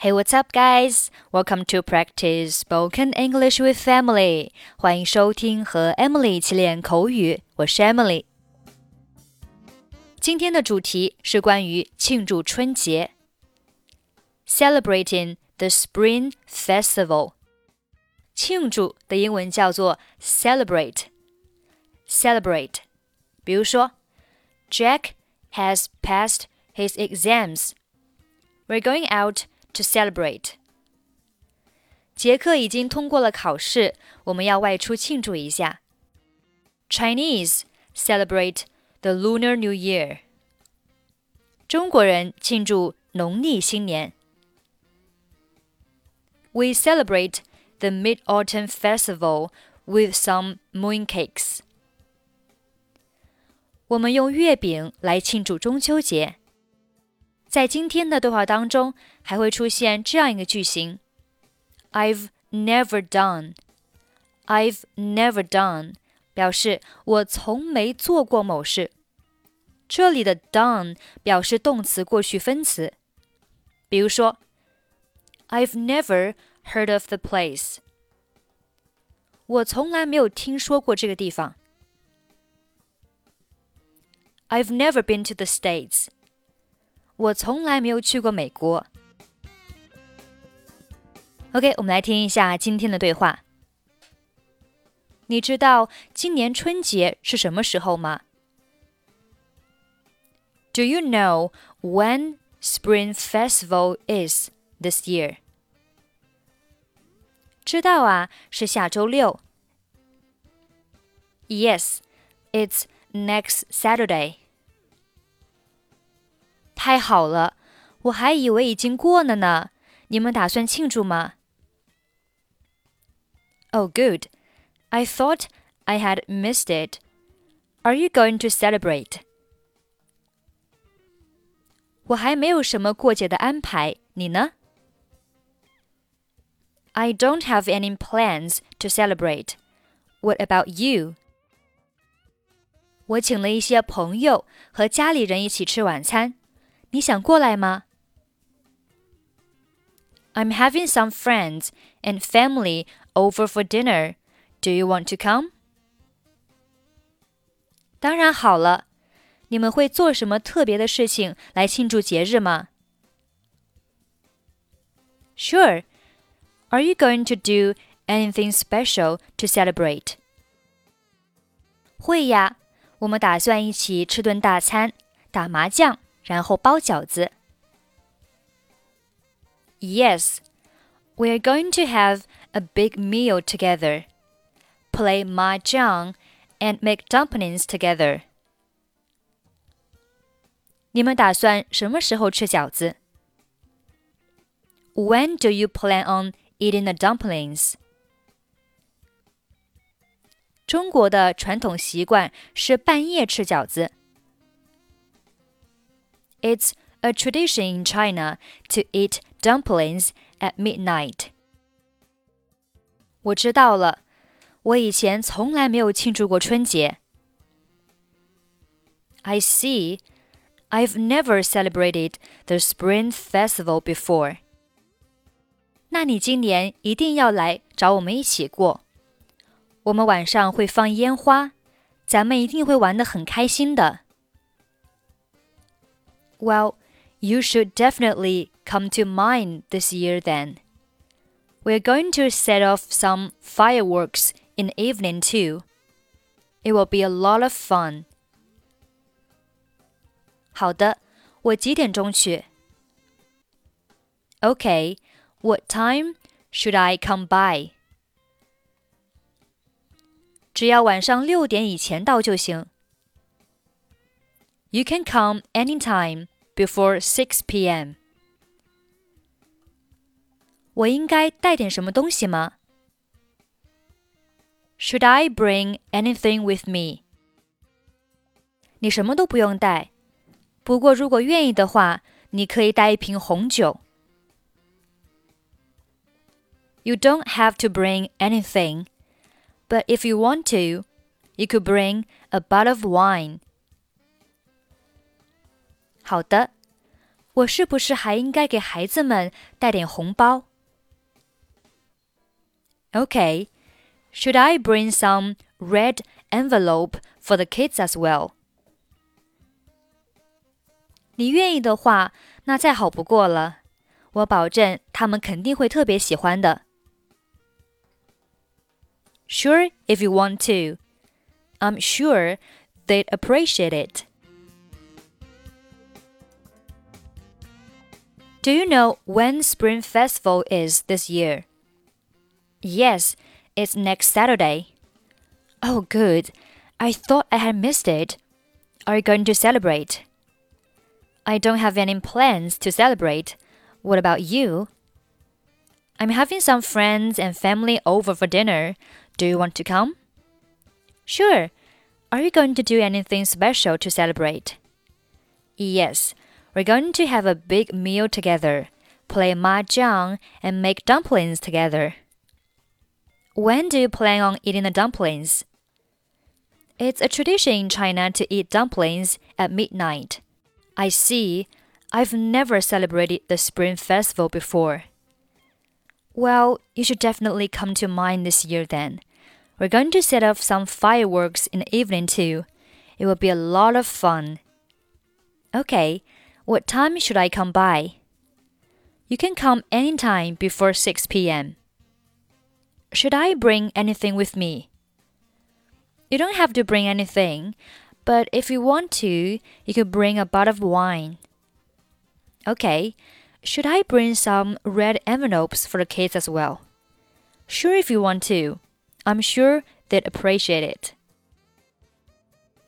Hey, what's up, guys? Welcome to practice spoken English with Emily. 欢迎收听和 Emily 一起练口语。我是 Emily。今天的主题是关于庆祝春节，celebrating the Spring Festival。庆祝的英文叫做 celebrate。celebrate。比如说，Jack has passed his exams. We're going out to celebrate. 杰克已经通过了考试，我们要外出庆祝一下。Chinese celebrate the Lunar New Year. 中国人庆祝农历新年。We celebrate the Mid Autumn Festival with some mooncakes. 我们用月饼来庆祝中秋节。 在今天的对话当中，还会出现这样一个句型：I've never done。I've never done 表示我从没做过某事。这里的 done 表示动词过去分词。比如说，I've never heard of the place。我从来没有听说过这个地方。I've never been to the States. 我从来没有去过美国。OK，我们来听一下今天的对话。你知道今年春节是什么时候吗？Do you know when Spring Festival is this year？知道啊，是下周六。Yes, it's next Saturday. 太好了，我还以为已经过了呢。你们打算庆祝吗？Oh, good. I thought I had missed it. Are you going to celebrate? 我还没有什么过节的安排，你呢？I don't have any plans to celebrate. What about you? 我请了一些朋友和家里人一起吃晚餐， 你想过来吗？I'm having some friends and family over for dinner. Do you want to come? 当然好了，你们会做什么特别的事情来庆祝节日吗？Sure. Are you going to do anything special to celebrate? 会呀。我们打算一起吃顿大餐，打麻将， 然后包饺子。Yes, we are going to have a big meal together, play mahjong, and make dumplings together. 你们打算什么时候吃饺子？When do you plan on eating the dumplings? 中国的传统习惯是半夜吃饺子。 It's a tradition in China to eat dumplings at midnight. 我知道了，我以前从来没有庆祝过春节。I see. I've never celebrated the Spring Festival before. 那你今年一定要来找我们一起过。我们晚上会放烟花，咱们一定会玩得很开心的。 Well, you should definitely come to mine this year then. We're going to set off some fireworks in the evening too. It will be a lot of fun. 好的，我几点钟去？Okay, what time should I come by? 只要晚上六点以前到就行。You can come anytime before 6 p.m. 我应该带点什么东西吗？Should I bring anything with me? 你什么都不用带，不过如果愿意的话，你可以带一瓶红酒。You don't have to bring anything. But if you want to, you could bring a bottle of wine. 好的， 我是不是还应该给孩子们带点红包？Okay, should I bring some red envelope for the kids as well? 你愿意的话，那再好不过了。我保证他们肯定会特别喜欢的。Sure, if you want to. I'm sure they'd appreciate it. Do you know when Spring Festival is this year? Yes, it's next Saturday. Oh, good. I thought I had missed it. Are you going to celebrate? I don't have any plans to celebrate. What about you? I'm having some friends and family over for dinner. Do you want to come? Sure. Are you going to do anything special to celebrate? Yes, we're going to have a big meal together, play mahjong, and make dumplings together. When do you plan on eating the dumplings? It's a tradition in China to eat dumplings at midnight. I see. I've never celebrated the Spring Festival before. Well, you should definitely come to mine this year then. We're going to set off some fireworks in the evening too. It will be a lot of fun. Okay, what time should I come by? You can come anytime before 6 p.m. Should I bring anything with me? You don't have to bring anything, but if you want to, you could bring a bottle of wine. Okay, should I bring some red envelopes for the kids as well? Sure, if you want to. I'm sure they'd appreciate it.